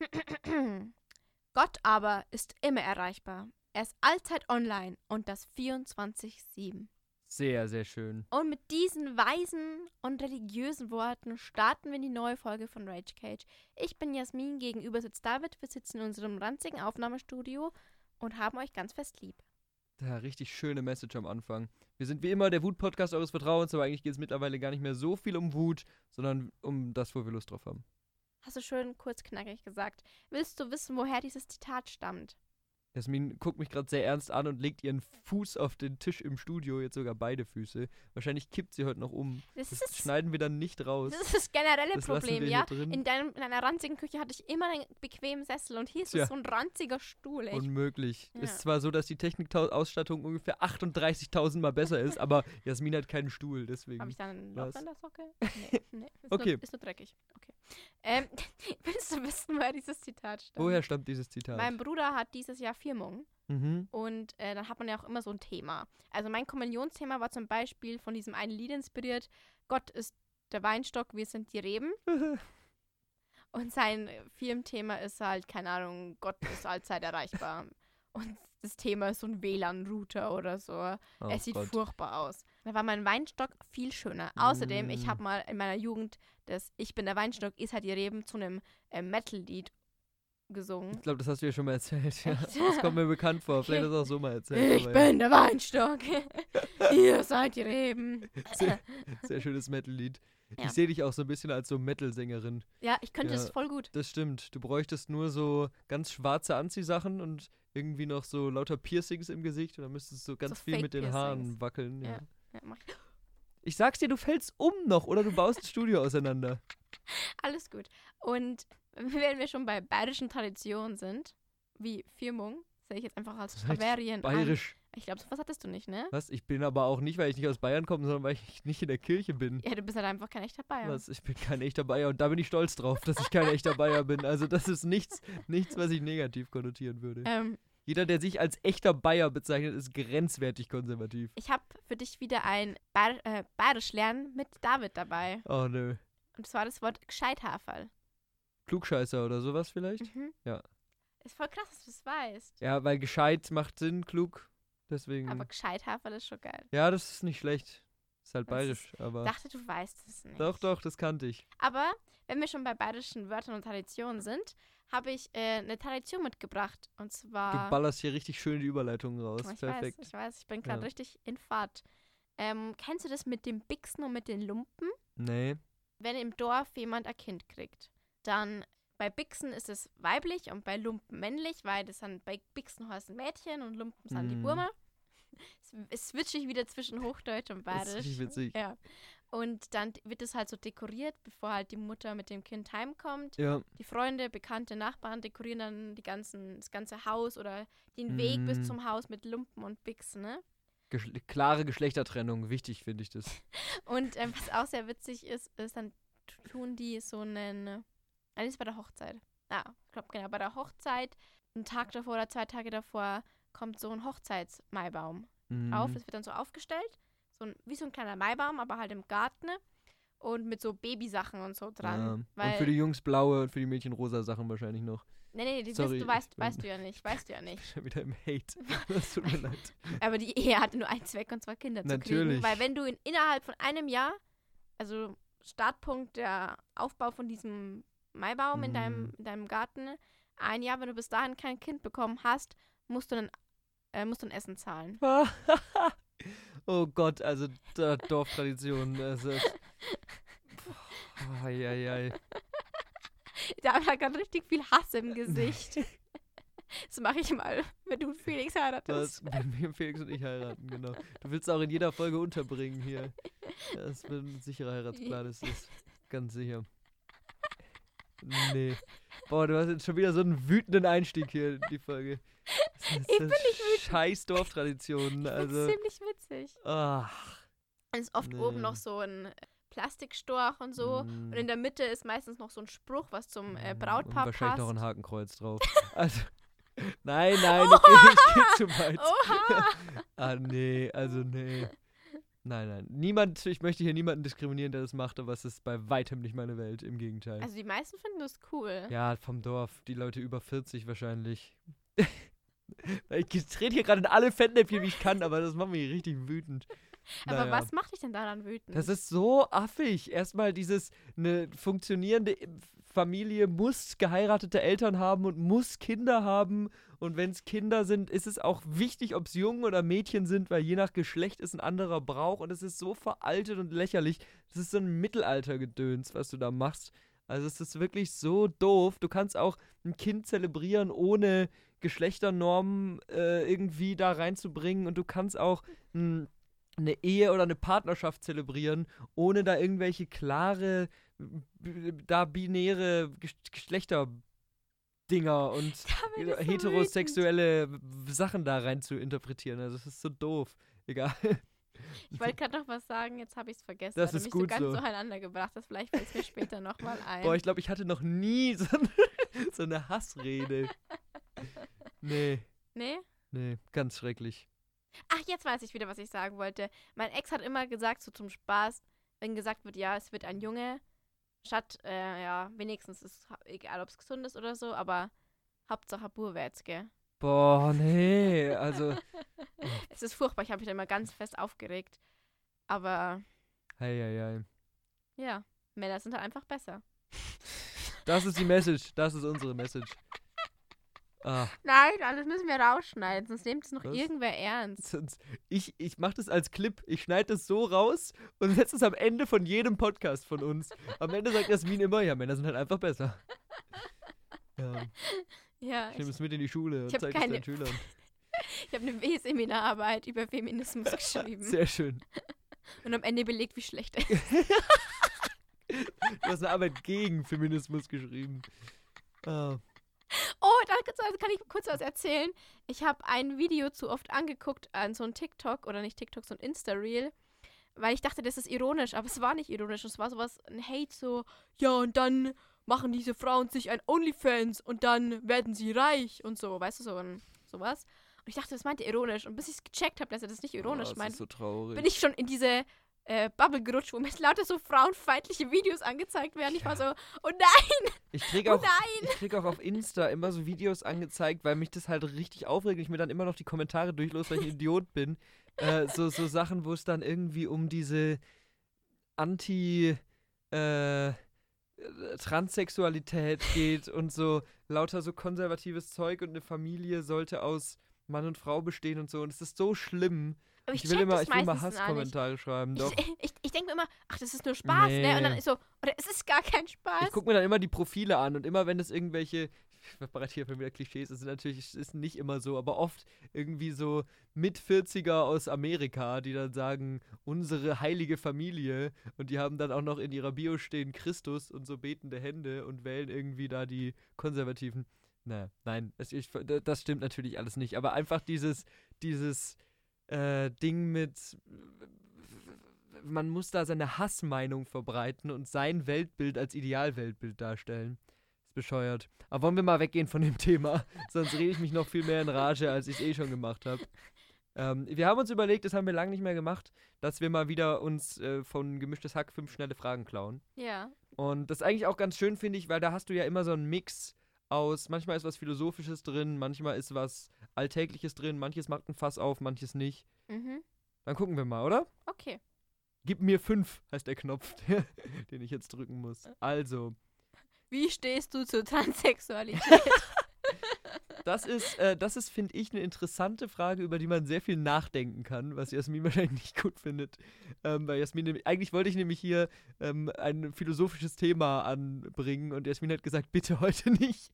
Gott aber ist immer erreichbar. Er ist allzeit online und das 24-7. Sehr, sehr schön. Und mit diesen weisen und religiösen Worten starten wir in die neue Folge von Rage Cage. Ich bin Jasmin, gegenüber sitzt David. Wir sitzen in unserem ranzigen Aufnahmestudio und haben euch ganz fest lieb. Ja, richtig schöne Message am Anfang. Wir sind wie immer der Wut-Podcast eures Vertrauens, aber eigentlich geht es mittlerweile gar nicht mehr so viel um Wut, sondern um das, wo wir Lust drauf haben. Hast du schön kurz knackig gesagt. Willst du wissen, woher dieses Zitat stammt? Jasmin guckt mich gerade sehr ernst an und legt ihren Fuß auf den Tisch im Studio, jetzt sogar beide Füße. Wahrscheinlich kippt sie heute noch um. Das, Das schneiden wir dann nicht raus. das ist das generelle Das Problem, ja? In, deinem, in deiner ranzigen Küche hatte ich immer einen bequemen Sessel und hier ist es so ein ranziger Stuhl. Ey. Ich Unmöglich. Ja. Ist zwar so, dass die Technikausstattung ungefähr 38.000 Mal besser ist, aber Jasmin hat keinen Stuhl, deswegen. Habe ich da ein Loch in der Socke? Nee, nee ist Okay. Nur, ist nur dreckig. Okay. Ähm, willst du wissen, woher dieses Zitat stammt? Woher stammt dieses Zitat? Mein Bruder hat dieses Jahr Firmung mhm. und äh, dann hat man ja auch immer so ein Thema. Also mein Kommunionsthema war zum Beispiel von diesem einen Lied inspiriert, Gott ist der Weinstock, wir sind die Reben. Und sein Firmenthema ist halt, keine Ahnung, Gott ist allzeit erreichbar. Und das Thema ist so ein WLAN-Router oder so. Oh es sieht Gott. furchtbar aus. Da war mein Weinstock viel schöner. Außerdem, ich Mm. habe mal in meiner Jugend das Ich bin der Weinstock, ist halt die Reben zu einem äh, Metal-Lied gesungen. Ich glaube, das hast du ja schon mal erzählt. Ja. Das kommt mir bekannt vor. Vielleicht hast du auch so mal erzählt. Ich aber ja. bin der Weinstock. Ihr seid die Reben. Sehr, sehr schönes Metal-Lied. Ja. Ich sehe dich auch so ein bisschen als so Metal-Sängerin. Ja, ich könnte Ja. es voll gut. Das stimmt. Du bräuchtest nur so ganz schwarze Anziehsachen und irgendwie noch so lauter Piercings im Gesicht und dann müsstest du so ganz So viel mit den Haaren wackeln. Ja. Ja. Ja, mach ich. Ich sag's dir, du fällst um noch oder du baust das Studio auseinander. Alles gut. Und wenn wir schon bei bayerischen Traditionen sind, wie Firmung, sehe ich jetzt einfach als Das ist richtig Bavaria an. Bayerisch. Ich glaube, sowas hattest du nicht, ne? Was? Ich bin aber auch nicht, weil ich nicht aus Bayern komme, sondern weil ich nicht in der Kirche bin. Ja, du bist halt einfach kein echter Bayer. Was? Ich bin kein echter Bayer und da bin ich stolz drauf, dass ich kein echter Bayer bin. Also das ist nichts, nichts, was ich negativ konnotieren würde. Ähm, Jeder, der sich als echter Bayer bezeichnet, ist grenzwertig konservativ. ich habe für dich wieder ein Bayer, äh, Bayerisch lernen mit David dabei. Oh nö. Und zwar das Wort Gescheithaferl. Klugscheißer oder sowas vielleicht? Mhm. Ja. Ist voll krass, dass du das weißt. Ja, weil gescheit macht Sinn, klug. Deswegen. Aber Gescheithaferl ist schon geil. ja, das ist nicht schlecht. Ist halt Das bayerisch, aber. Ich dachte, du weißt es nicht. Doch, doch, das kannte ich. Aber wenn wir schon bei bayerischen Wörtern und Traditionen sind, habe ich äh, eine Tradition mitgebracht. Und zwar. Du ballerst hier richtig schön die Überleitungen raus. ich Perfekt. weiß, ich weiß, ich bin gerade Ja. richtig in Fahrt. Ähm, kennst du das mit dem Bixen und mit den Lumpen? Nee. Wenn im Dorf jemand ein Kind kriegt, dann bei Bixen ist es weiblich und bei Lumpen männlich, weil das dann bei Bixen heißt ein Mädchen und Lumpen sind die Mhm. Burme. Es, switche ich wieder zwischen Hochdeutsch und Das ist Bayerisch. witzig. Ja. Und dann wird es halt so dekoriert, bevor halt die Mutter mit dem Kind heimkommt. Ja. Die Freunde, bekannte Nachbarn dekorieren dann die ganzen, das ganze Haus oder den Weg bis Mm. zum Haus mit Lumpen und Bixen, ne? Geschle klare Geschlechtertrennung. Wichtig finde ich das. Und ähm, was auch sehr witzig ist, ist dann tun die so einen, nein, das ist bei der Hochzeit. Ah, ich glaube genau, bei der Hochzeit, einen Tag davor oder zwei Tage davor, kommt so ein Hochzeitsmaibaum Mhm. auf. Das wird dann so aufgestellt, so ein, wie so ein kleiner Maibaum, aber halt im Garten und mit so Babysachen und so dran. Ja. Und für die Jungs blaue und für die Mädchen rosa Sachen wahrscheinlich noch. nee, nee, die Sorry, du weißt, weißt du ja nicht, weißt du ja nicht. Schon wieder im Hate. Das tut mir leid. Aber die Ehe hatte nur einen Zweck und zwar Kinder zu kriegen. Natürlich. Weil wenn du in, innerhalb von einem Jahr, also Startpunkt der Aufbau von diesem Maibaum in, deinem, Mhm. in deinem Garten, ein Jahr, wenn du bis dahin kein Kind bekommen hast, musst du dann, äh, musst du ein Essen zahlen. oh Gott, also da, Dorftradition. Ei, ei, ei. Da war gerade richtig viel Hass im Gesicht. das mache ich mal, wenn du Felix heiratest. Wenn wir Felix und ich heiraten, genau. Du willst auch in jeder Folge unterbringen hier. Das wird ein sicherer Heiratsplan, das ist ganz sicher. Nee. Boah, du hast jetzt schon wieder so einen wütenden Einstieg hier in die Folge. Das ist Ich bin nicht wütend. Scheiß Dorftraditionen, Das also. ist ziemlich witzig. Ach. Es ist oft Nee. oben noch so ein Plastikstorch und so. mm, Und in der Mitte ist meistens noch so ein Spruch, was zum äh, mm, Brautpaar Und wahrscheinlich passt. noch ein Hakenkreuz drauf. Also. Nein, nein, okay, ich geh zu weit. Oha! Ah, nee, also nee. Nein, nein. Niemand, ich möchte hier niemanden diskriminieren, der das macht, aber es ist bei weitem nicht meine Welt, im Gegenteil. Also die meisten finden das cool. ja, vom Dorf, die Leute über 40 wahrscheinlich. ich trete hier gerade in alle Fettnäpfchen, wie ich kann, aber das macht mich richtig wütend. Aber Naja. was macht dich denn daran wütend? Das ist so affig. Erstmal dieses, eine funktionierende Familie muss geheiratete Eltern haben und muss Kinder haben. Und wenn es Kinder sind, ist es auch wichtig, ob es Jungen oder Mädchen sind, weil je nach Geschlecht ist ein anderer Brauch. Und es ist so veraltet und lächerlich. Das ist so ein Mittelaltergedöns, was du da machst. Also es ist wirklich so doof. Du kannst auch ein Kind zelebrieren, ohne Geschlechternormen äh, irgendwie da reinzubringen. Und du kannst auch ein eine Ehe oder eine Partnerschaft zelebrieren, ohne da irgendwelche klare, da binäre Gesch- Geschlechterdinger und so heterosexuelle w- Sachen da rein zu interpretieren. Also es ist so doof. Egal. Ich wollte gerade noch was sagen, jetzt habe ich es vergessen. Das ist mich gut so ganz so. durcheinander gebracht hast. Vielleicht fällt es mir später nochmal ein. Boah, ich glaube, ich hatte noch nie so, eine- so eine Hassrede. Nee, nee? nee, ganz schrecklich. Ach, jetzt weiß ich wieder, was ich sagen wollte. Mein Ex hat immer gesagt, so zum Spaß, wenn gesagt wird, ja, es wird ein Junge, statt, äh, ja, wenigstens ist egal, ob es gesund ist oder so, aber Hauptsache Burwärts, gell? Boah, nee, also, Es ist furchtbar, ich habe mich da immer ganz fest aufgeregt. Aber hei, hei, hei. ja, Männer sind halt einfach besser. Das ist die Message, das ist unsere Message. Ah. Nein, das müssen wir rausschneiden, sonst nimmt es noch Was? irgendwer ernst. Ich ich mache das als Clip. Ich schneide das so raus und setze es am Ende von jedem Podcast von uns. Am Ende sagt Jasmin immer, ja, Männer sind halt einfach besser. Ja, Ja, ich nehme es mit in die Schule und zeige es deinen Schülern. ich habe eine W-Seminararbeit über Feminismus geschrieben Sehr schön. und am Ende belegt, wie schlecht er ist. Du hast eine Arbeit gegen Feminismus geschrieben. Ah, Oh, da kann- kann ich kurz was erzählen. Ich habe ein Video zu oft angeguckt an so ein TikTok oder nicht TikTok, so ein Insta-Reel, weil ich dachte, das ist ironisch, aber es war nicht ironisch. Es war sowas, ein Hate, so, ja, und dann machen diese Frauen sich ein OnlyFans und dann werden sie reich und so, weißt du, so ein, sowas. Und ich dachte, das meinte er ironisch. Und bis ich es gecheckt habe, dass er das nicht ironisch oh, meint, so bin ich schon in diese äh, Bubble gerutscht, wo mir lauter so frauenfeindliche Videos angezeigt werden. Ich war so, oh nein, ich krieg oh auch, nein. ich krieg auch auf Insta immer so Videos angezeigt, weil mich das halt richtig aufregt und ich mir dann immer noch die Kommentare durchlos, weil ich ein Idiot bin. Äh, so, so Sachen, wo es dann irgendwie um diese Anti- äh, Transsexualität geht und so lauter so konservatives Zeug und eine Familie sollte aus Mann und Frau bestehen und so. Und es ist so schlimm. Aber Ich, ich, will immer, ich will immer. Hasskommentare schreiben. Doch. Ich, ich, ich denke mir immer, ach, das ist nur Spaß, ne? Und dann Nee. ist so, oder es ist gar kein Spaß. Ich gucke mir dann immer die Profile an und immer wenn es irgendwelche, ich bereite hier wieder Klischees, das sind natürlich, es ist nicht immer so, aber oft irgendwie so mit 40er aus Amerika, die dann sagen, unsere heilige Familie und die haben dann auch noch in ihrer Bio stehen Christus und so betende Hände und wählen irgendwie da die Konservativen. Na, nein, das, ich, das stimmt natürlich alles nicht, aber einfach dieses, dieses äh, Ding mit man muss da seine Hassmeinung verbreiten und sein Weltbild als Idealweltbild darstellen. Ist bescheuert. Aber wollen wir mal weggehen von dem Thema, sonst rede ich mich noch viel mehr in Rage, als ich es eh schon gemacht habe. Ähm, wir haben uns überlegt, das haben wir lange nicht mehr gemacht, dass wir mal wieder uns äh, von Gemischtes Hack fünf schnelle Fragen klauen. ja. Und das ist eigentlich auch ganz schön, finde ich, weil da hast du ja immer so einen Mix aus, manchmal ist was Philosophisches drin, manchmal ist was Alltägliches drin, manches macht ein Fass auf, manches nicht. Mhm. Dann gucken wir mal, oder? Okay. Gib mir fünf, heißt der Knopf, den ich jetzt drücken muss. Also, Wie stehst du zur Transsexualität? das ist, äh, das ist, finde ich, eine interessante Frage, über die man sehr viel nachdenken kann, was Jasmin wahrscheinlich nicht gut findet. Ähm, weil Jasmin, eigentlich wollte ich nämlich hier ähm, ein philosophisches Thema anbringen und Jasmin hat gesagt, bitte heute nicht.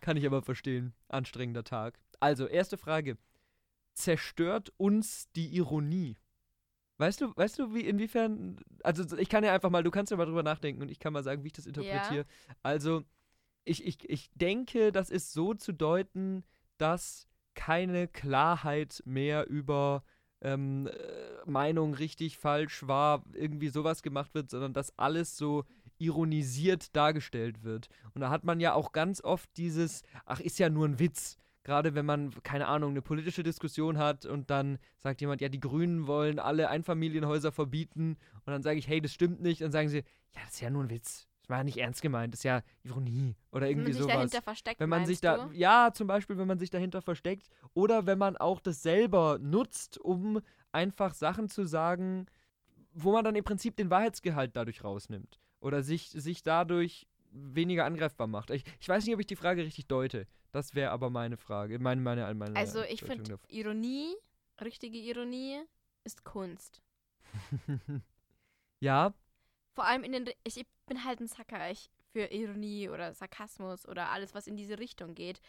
kann ich aber verstehen. Anstrengender Tag. Also, erste Frage. Zerstört uns die Ironie? Weißt du, weißt du, wie inwiefern, also ich kann ja einfach mal, du kannst ja mal drüber nachdenken und ich kann mal sagen, wie ich das interpretiere. Also, ich, ich, ich denke, das ist so zu deuten, dass keine Klarheit mehr über ähm, äh, Meinung richtig, falsch, wahr, irgendwie sowas gemacht wird, sondern dass alles so ironisiert dargestellt wird. Und da hat man ja auch ganz oft dieses, ach, ist ja nur ein Witz. gerade wenn man, keine Ahnung, eine politische Diskussion hat und dann sagt jemand, ja, die Grünen wollen alle Einfamilienhäuser verbieten und dann sage ich, hey, das stimmt nicht, dann sagen sie, ja, das ist ja nur ein Witz. Das war ja nicht ernst gemeint, das ist ja Ironie oder irgendwie wenn man sich sowas. dahinter versteckt, Wenn man sich da, du? ja, zum Beispiel, wenn man sich dahinter versteckt oder wenn man auch das selber nutzt, um einfach Sachen zu sagen, wo man dann im Prinzip den Wahrheitsgehalt dadurch rausnimmt oder sich, sich dadurch weniger angreifbar macht. Ich, ich weiß nicht, ob ich die Frage richtig deute. Das wäre aber meine Frage, meine, meine, meine Also ich finde, Ironie, richtige Ironie, ist Kunst. ja, Vor allem in den, ich bin halt ein Sacker ich, für Ironie oder Sarkasmus oder alles, was in diese Richtung geht.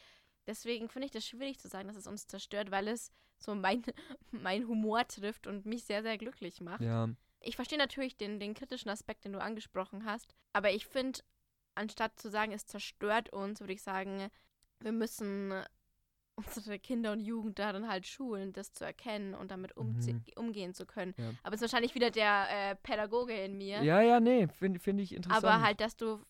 Deswegen finde ich das schwierig zu sagen, dass es uns zerstört, weil es so mein, mein Humor trifft und mich sehr, sehr glücklich macht. ja. Ich verstehe natürlich den, den kritischen Aspekt, den du angesprochen hast, aber ich finde, anstatt zu sagen, es zerstört uns, würde ich sagen, wir müssen unsere Kinder und Jugend darin halt schulen, das zu erkennen und damit Mhm. umgehen zu können. Ja. Aber es ist wahrscheinlich wieder der äh, Pädagoge in mir. Ja, ja, nee, finde find ich interessant. aber halt, dass du,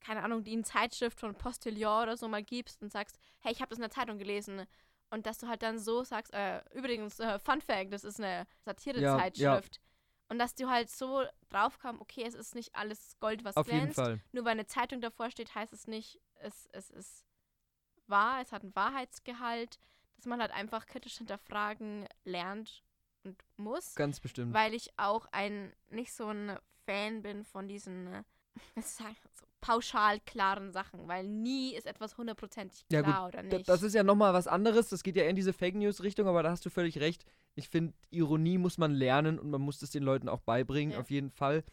keine Ahnung, die in Zeitschrift von Postillon oder so mal gibst und sagst, hey, ich habe das in der Zeitung gelesen. Und dass du halt dann so sagst, äh, übrigens, äh, Fun Fact, das ist eine Satire-Zeitschrift. Und dass du halt so drauf kommst, okay, es ist nicht alles Gold, was Auf jeden glänzt. Fall. Nur weil eine Zeitung davor steht, heißt es nicht, es, es ist wahr, es hat einen Wahrheitsgehalt, dass man halt einfach kritisch hinterfragen lernt und muss. Ganz bestimmt. Weil ich auch ein nicht so ein Fan bin von diesen, äh, was sagen, so pauschal klaren Sachen, weil nie ist etwas hundertprozentig Ja, klar oder nicht. Das ist ja nochmal was anderes. Das geht ja eher in diese Fake News-Richtung, aber da hast du völlig recht. Ich finde, Ironie muss man lernen und man muss es den Leuten auch beibringen, Ja. auf jeden Fall.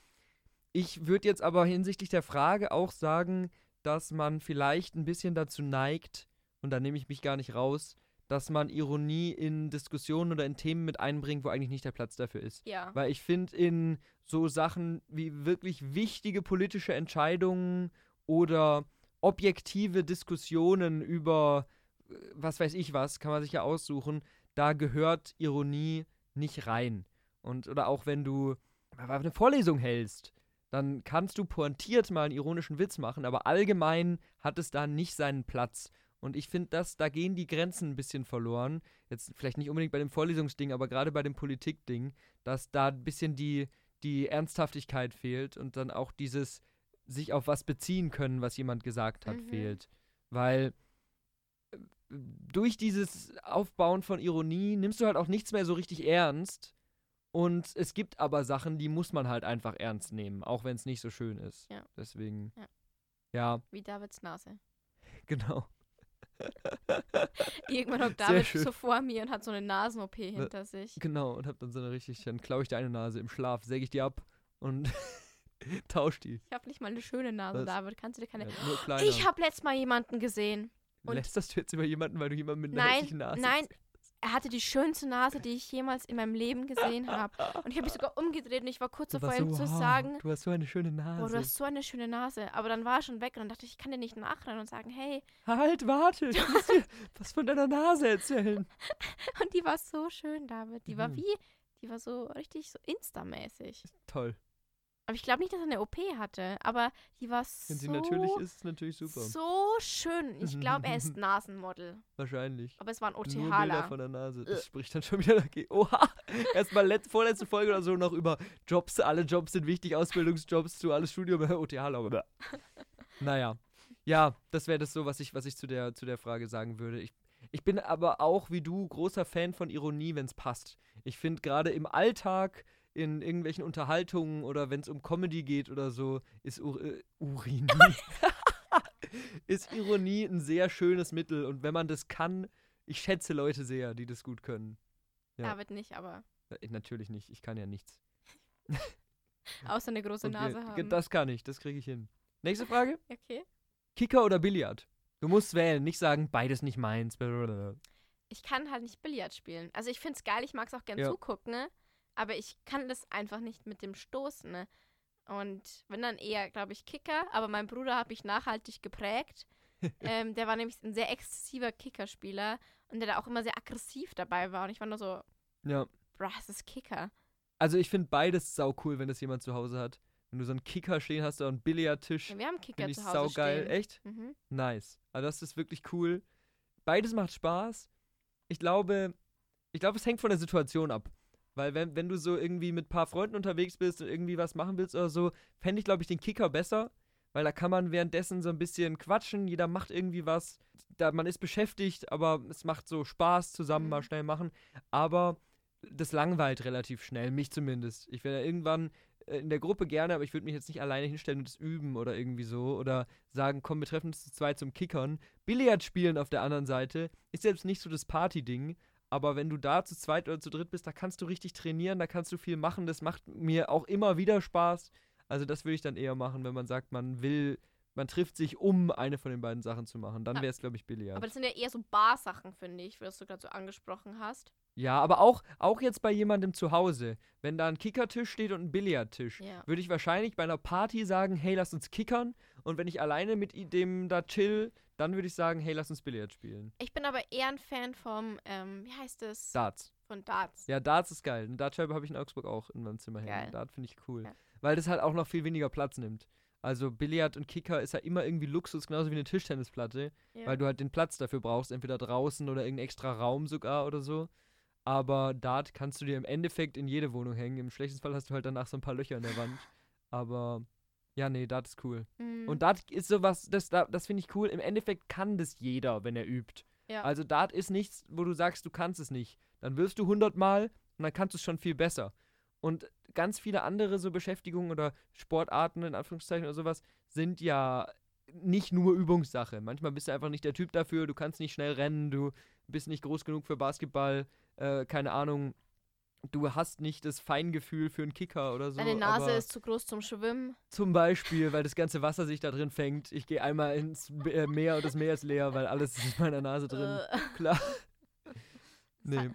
Ich würde jetzt aber hinsichtlich der Frage auch sagen, dass man vielleicht ein bisschen dazu neigt, und da nehme ich mich gar nicht raus, dass man Ironie in Diskussionen oder in Themen mit einbringt, wo eigentlich nicht der Platz dafür ist. ja. Weil ich finde, in so Sachen wie wirklich wichtige politische Entscheidungen oder objektive Diskussionen über äh, was weiß ich was, kann man sich ja aussuchen, da gehört Ironie nicht rein. Und oder auch wenn du eine Vorlesung hältst, dann kannst du pointiert mal einen ironischen Witz machen, aber allgemein hat es da nicht seinen Platz. Und ich finde, dass da gehen die Grenzen ein bisschen verloren. Jetzt vielleicht nicht unbedingt bei dem Vorlesungsding, aber gerade bei dem Politikding, dass da ein bisschen die, die Ernsthaftigkeit fehlt und dann auch dieses sich auf was beziehen können, was jemand gesagt hat, Mhm. fehlt. Weil äh, durch dieses Aufbauen von Ironie nimmst du halt auch nichts mehr so richtig ernst. Und es gibt aber Sachen, die muss man halt einfach ernst nehmen, auch wenn es nicht so schön ist. Ja. Deswegen, Ja. ja, Wie Davids Nase. genau. Irgendwann Sehr David so vor mir und hat so eine Nasen-OP hinter sich. Genau, und hab dann so eine richtig, dann klaue ich dir eine Nase im Schlaf, säge ich die ab und tausch die. Ich habe nicht mal eine schöne Nase, Was? David. Kannst du dir keine. Ja, ich habe letztes Mal jemanden gesehen. und- Lästerst du jetzt über jemanden, weil du jemanden mit einer Nein, Nase nein. Er hatte die schönste Nase, die ich jemals in meinem Leben gesehen habe. Und ich habe mich sogar umgedreht und ich war kurz davor, ihm so, zu wow, sagen, Du hast so eine schöne Nase. oh, du hast so eine schöne Nase. Aber dann war er schon weg und dann dachte ich, ich kann dir nicht nachrennen und sagen, hey. halt, warte, ich muss dir was von deiner Nase erzählen. Und die war so schön, David. Die war Mhm. wie, die war so richtig so Insta-mäßig. Toll. Aber ich glaube nicht, dass er eine OP hatte, aber die war Wenn sie so, natürlich ist, ist natürlich super. so schön. Ich glaube, er ist Nasenmodel. Wahrscheinlich. Aber es war ein Nur Bilder von der Nase. Äh. Das spricht dann schon wieder dagegen. Oha! Erstmal letz, vorletzte Folge oder so noch über Jobs. Alle Jobs sind wichtig, Ausbildungsjobs, du alles Studium, OTH, aber. Naja. Ja, das wäre das so, was ich, was ich zu, der, zu der Frage sagen würde. Ich, ich bin aber auch wie du großer Fan von Ironie, wenn es passt. Ich finde gerade im Alltag, in irgendwelchen Unterhaltungen oder wenn es um Comedy geht oder so, ist Ur äh, Urinie. ist Ironie ein sehr schönes Mittel und wenn man das kann, ich schätze Leute sehr, die das gut können. Ja. David nicht, aber Natürlich nicht, ich kann ja nichts. außer eine große Und Nase haben. Das kann ich, das kriege ich hin. Nächste Frage. okay. Kicker oder Billard? Du musst wählen, nicht sagen, beides nicht meins. blablabla. Ich kann halt nicht Billard spielen. Also ich finde es geil, ich mag es auch gern Ja. zugucken, ne? Aber ich kann das einfach nicht mit dem Stoßen. Ne? Und wenn dann eher, glaube ich, Kicker, aber mein Bruder hat mich nachhaltig geprägt. ähm, der war nämlich ein sehr exzessiver Kickerspieler und der da auch immer sehr aggressiv dabei war. Und ich war nur so, Ja. bruh, es ist Kicker. Also ich finde beides sau cool, wenn das jemand zu Hause hat. Wenn du so einen Kicker stehen hast oder einen Billardtisch, Ja, wir haben Kicker ich zu Hause sau geil. stehen. Echt? Mhm. Nice. Also das ist wirklich cool. beides macht Spaß. Ich glaube, ich glaube, es hängt von der Situation ab. Weil wenn, wenn du so irgendwie mit ein paar Freunden unterwegs bist und irgendwie was machen willst oder so, fände ich, glaube ich, den Kicker besser. Weil da kann man währenddessen so ein bisschen quatschen, jeder macht irgendwie was. Da, man ist beschäftigt, aber es macht so Spaß zusammen Mhm. mal schnell machen. Aber das langweilt relativ schnell, mich zumindest. Ich werde irgendwann äh, in der Gruppe gerne, aber ich würde mich jetzt nicht alleine hinstellen und das üben oder irgendwie so. Oder sagen, komm, wir treffen uns zu zweit zum Kickern. Billard spielen auf der anderen Seite ist selbst nicht so das Party-Ding. Aber wenn du da zu zweit oder zu dritt bist, da kannst du richtig trainieren, da kannst du viel machen. Das macht mir auch immer wieder Spaß. Also das würde ich dann eher machen, wenn man sagt, man will, man trifft sich, um eine von den beiden Sachen zu machen. Dann wäre es, glaube ich, Billard. Aber das sind ja eher so Barsachen, finde ich, was du gerade so angesprochen hast. Ja, aber auch, auch jetzt bei jemandem zu Hause, wenn da ein Kickertisch steht und ein Billardtisch, Ja. würde ich wahrscheinlich bei einer Party sagen, hey, lass uns kickern. Und wenn ich alleine mit dem da chill, dann würde ich sagen, hey, lass uns Billard spielen. Ich bin aber eher ein Fan vom, ähm, wie heißt es? Darts. Von Darts. Ja, Darts ist geil. Eine Dartscheibe habe ich in Augsburg auch in meinem Zimmer hängen. Dart finde ich cool. Ja. Weil das halt auch noch viel weniger Platz nimmt. Also Billard und Kicker ist ja immer irgendwie Luxus, genauso wie eine Tischtennisplatte, Ja. weil du halt den Platz dafür brauchst, entweder draußen oder irgendeinen extra Raum sogar oder so. Aber Dart kannst du dir im Endeffekt in jede Wohnung hängen. Im schlechtesten Fall hast du halt danach so ein paar Löcher in der Wand. Aber ja, nee, Dart ist cool. Mhm. Und Dart ist sowas, das, da- das finde ich cool. Im Endeffekt kann das jeder, wenn er übt. Ja. Also Dart ist nichts, wo du sagst, du kannst es nicht. Dann wirst du 100 Mal und dann kannst du es schon viel besser. Und ganz viele andere so Beschäftigungen oder Sportarten in Anführungszeichen oder sowas sind ja nicht nur Übungssache. Manchmal bist du einfach nicht der Typ dafür, du kannst nicht schnell rennen, du bist nicht groß genug für Basketball, äh, keine Ahnung, du hast nicht das Feingefühl für einen Kicker oder so. Deine Nase ist zu groß zum Schwimmen. zum Beispiel, weil das ganze Wasser sich da drin fängt. Ich gehe einmal ins äh, Meer und das Meer ist leer, weil alles ist in meiner Nase drin. Äh, Klar. Nee.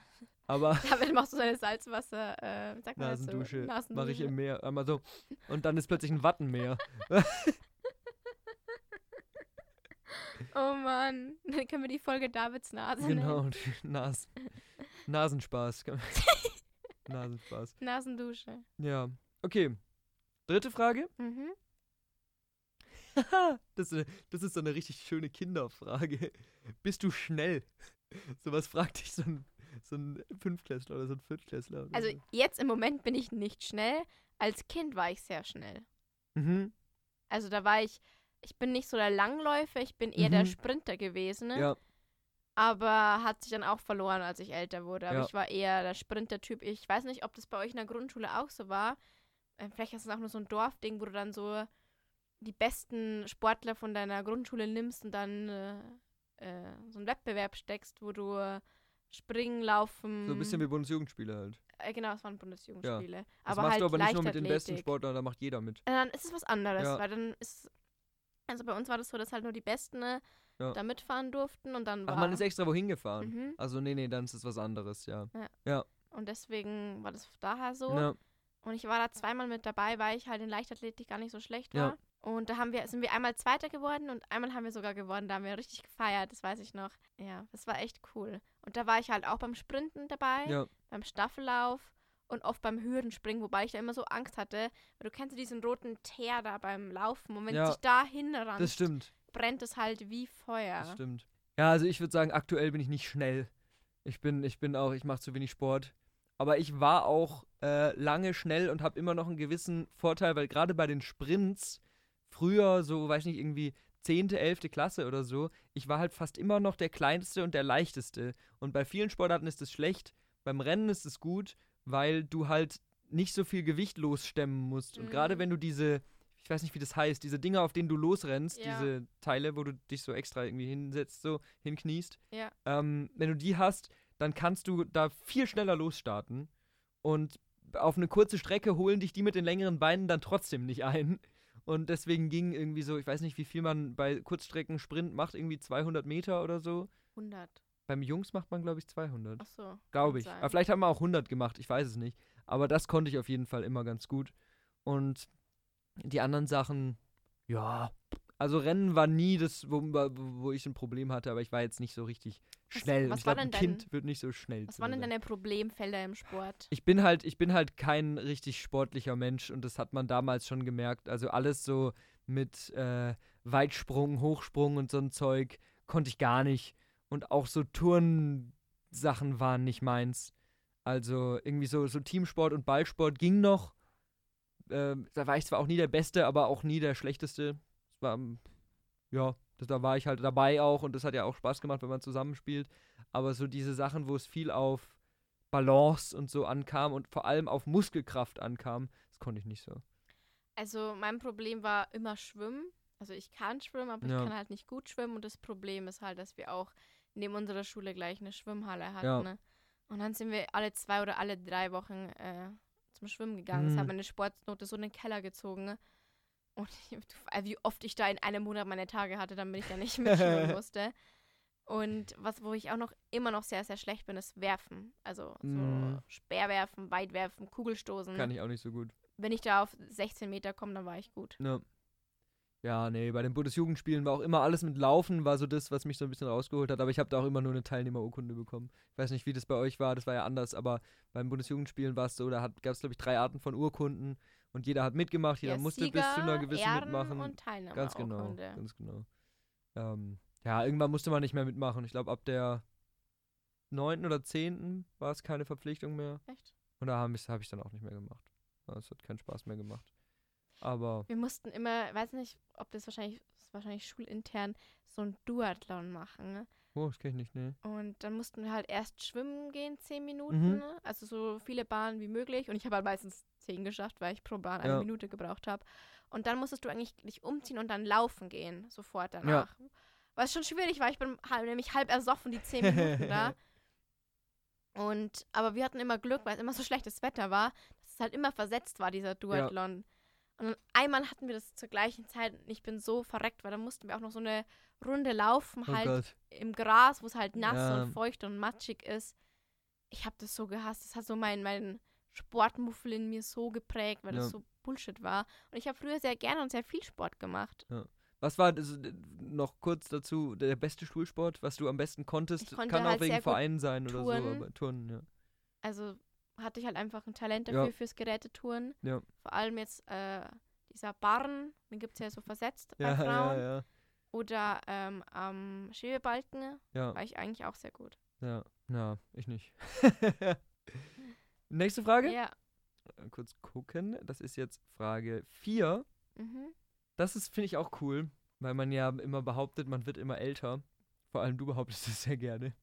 Aber damit machst du deine Salzwasser, äh, sag mal dazu? Nasendusche Nasendusche. mache ich im Meer. Einmal so. Und dann ist plötzlich ein Wattenmeer. Oh Mann, dann können wir die Folge Davids Nase genau. nennen. Nas Nasenspaß. Nasenspaß. Nasendusche. Ja. Okay. Dritte Frage. Mhm. das, das ist so eine richtig schöne Kinderfrage. Bist du schnell? Sowas fragt dich so ein, so ein Fünftklässler oder so ein Viertklässler. Also so. jetzt im Moment bin ich nicht schnell. Als Kind war ich sehr schnell. Mhm. Also da war ich, ich bin nicht so der Langläufer, ich bin eher der Mhm. Sprinter gewesen. Ne? Ja. Aber hat sich dann auch verloren, als ich älter wurde. Aber Ja. ich war eher der Sprinter-Typ. Ich weiß nicht, ob das bei euch in der Grundschule auch so war. Ähm, vielleicht ist es auch nur so ein Dorfding, wo du dann so die besten Sportler von deiner Grundschule nimmst und dann äh, äh, so einen Wettbewerb steckst, wo du springen, laufen. So ein bisschen wie Bundesjugendspiele halt. äh, genau, es waren Bundesjugendspiele. Das aber machst halt du aber nicht nur mit den besten. Sportlern, da macht jeder mit. Äh, Dann ist es was anderes, Ja. weil dann ist also bei uns war das so, dass halt nur die Besten ne, Ja. da mitfahren durften und dann war Ach, man ist extra wohin gefahren. mhm. Also nee, nee, dann ist es was anderes, ja. und deswegen war das daher so. Ja, Und ich war da zweimal mit dabei, weil ich halt in Leichtathletik gar nicht so schlecht Ja. war. Und da haben wir, sind wir einmal Zweiter geworden und einmal haben wir sogar gewonnen. Da haben wir richtig gefeiert, das weiß ich noch. Ja, das war echt cool. Und da war ich halt auch beim Sprinten dabei, ja, beim Staffellauf und oft beim Hürdenspringen, wobei ich da immer so Angst hatte. Weil du kennst ja diesen roten Teer da beim Laufen. Und wenn Ja. es sich da hinrannt, das stimmt. brennt es halt wie Feuer. Das stimmt. Ja, also ich würde sagen, aktuell bin ich nicht schnell. Ich bin, ich bin auch, ich mache zu wenig Sport. Aber ich war auch äh, lange schnell und habe immer noch einen gewissen Vorteil, weil gerade bei den Sprints, früher, so, weiß nicht, irgendwie 10., 11. Klasse oder so, ich war halt fast immer noch der kleinste und der leichteste. Und bei vielen Sportarten ist es schlecht, beim Rennen ist es gut, weil du halt nicht so viel Gewicht losstemmen musst. Und gerade Mhm. wenn du diese, ich weiß nicht, wie das heißt, diese Dinger, auf denen du losrennst, Ja. diese Teile, wo du dich so extra irgendwie hinsetzt, so hinkniest, Ja. ähm, wenn du die hast, dann kannst du da viel schneller losstarten. Und auf eine kurze Strecke holen dich die mit den längeren Beinen dann trotzdem nicht ein. Und deswegen ging irgendwie so, ich weiß nicht, wie viel man bei Kurzstrecken Sprint macht, irgendwie 200 Meter oder so. 100. Beim Jungs macht man, glaube ich, 200. Ach so. Glaube ich. sein. Aber vielleicht haben wir auch 100 gemacht, ich weiß es nicht. Aber das konnte ich auf jeden Fall immer ganz gut. Und die anderen Sachen, ja. Also Rennen war nie das, wo, wo ich ein Problem hatte, aber ich war jetzt nicht so richtig schnell. was Und ich glaube, ein denn Kind dein- wird nicht so schnell. Was waren denn deine Problemfelder im Sport? Ich bin halt, ich bin halt kein richtig sportlicher Mensch und das hat man damals schon gemerkt. Also alles so mit äh, Weitsprung, Hochsprung und so ein Zeug konnte ich gar nicht. Und auch so Turnsachen waren nicht meins. Also irgendwie so, so Teamsport und Ballsport ging noch. Ähm, da war ich zwar auch nie der Beste, aber auch nie der Schlechteste. Es war, ja, das, da war ich halt dabei auch und das hat ja auch Spaß gemacht, wenn man zusammenspielt. Aber so diese Sachen, wo es viel auf Balance und so ankam und vor allem auf Muskelkraft ankam, das konnte ich nicht so. Also mein Problem war immer Schwimmen. Also ich kann schwimmen, aber Ja. ich kann halt nicht gut schwimmen. Und das Problem ist halt, dass wir auch neben unserer Schule gleich eine Schwimmhalle hatten. Ja. Ne? Und dann sind wir alle zwei oder alle drei Wochen äh, zum Schwimmen gegangen. Das Mhm. hat meine Sportnote so in den Keller gezogen. Ne? Und ich, äh, wie oft ich da in einem Monat meine Tage hatte, damit ich da nicht mitschwimmen musste. Und was, wo ich auch noch immer noch sehr, sehr schlecht bin, ist Werfen. Also so Mhm. Speerwerfen, Weitwerfen, Kugelstoßen. Kann ich auch nicht so gut. Wenn ich da auf 16 Meter komme, dann war ich gut. Ja. Ja, nee, bei den Bundesjugendspielen war auch immer alles mit Laufen, war so das, was mich so ein bisschen rausgeholt hat, aber ich habe da auch immer nur eine Teilnehmerurkunde bekommen. Ich weiß nicht, wie das bei euch war, das war ja anders, aber beim Bundesjugendspielen war es so, da gab es, glaube ich, drei Arten von Urkunden und jeder hat mitgemacht, jeder Ja, musste bis zu einer Sieger, gewissen Ehren mitmachen. Und Teilnahme Ganz genau, ganz genau. Ähm, ja, irgendwann musste man nicht mehr mitmachen. Ich glaube, ab der 9. oder 10. war es keine Verpflichtung mehr. Echt? Und da habe ich es hab ich dann auch nicht mehr gemacht. Es hat keinen Spaß mehr gemacht. Aber Wir mussten immer, weiß nicht, ob das wahrscheinlich, das wahrscheinlich schulintern, so ein Duathlon machen. Ne? Oh, das kenne ich nicht, nee. Und dann mussten wir halt erst schwimmen gehen, zehn Minuten. Mhm. Ne? Also so viele Bahnen wie möglich. Und ich habe halt meistens zehn geschafft, weil ich pro Bahn eine Ja. Minute gebraucht habe. Und dann musstest du eigentlich dich umziehen und dann laufen gehen, sofort danach. Was schon schwierig war, ich bin halb, nämlich halb ersoffen, die zehn Minuten da. Und, aber wir hatten immer Glück, weil es immer so schlechtes Wetter war, dass es halt immer versetzt war, dieser Duathlon. Und einmal hatten wir das zur gleichen Zeit und ich bin so verreckt, weil dann mussten wir auch noch so eine Runde laufen, Oh halt Gott. im Gras, wo es halt nass Ja. und feucht und matschig ist. Ich habe das so gehasst. Das hat so mein, mein Sportmuffel in mir so geprägt, weil Ja. das so Bullshit war. Und ich habe früher sehr gerne und sehr viel Sport gemacht. Was war äh, noch kurz dazu der beste Schulsport, was du am besten konntest? Kann auch halt wegen sehr gut Vereinen sein oder so, turnen. aber Turnen, ja. Also hatte ich halt einfach ein Talent Ja. dafür fürs Gerätetouren. Ja. Vor allem jetzt äh, dieser Barren, den gibt es ja so versetzt bei Ja, Frauen. ja, ja, Oder ähm, am Schwebebalken ja, war ich eigentlich auch sehr gut. ja. Na, ich nicht. Nächste Frage? Ja. Äh, Kurz gucken. Das ist jetzt Frage 4. Mhm. Das ist, finde ich, auch cool, weil man ja immer behauptet, man wird immer älter. Vor allem du behauptest es sehr gerne.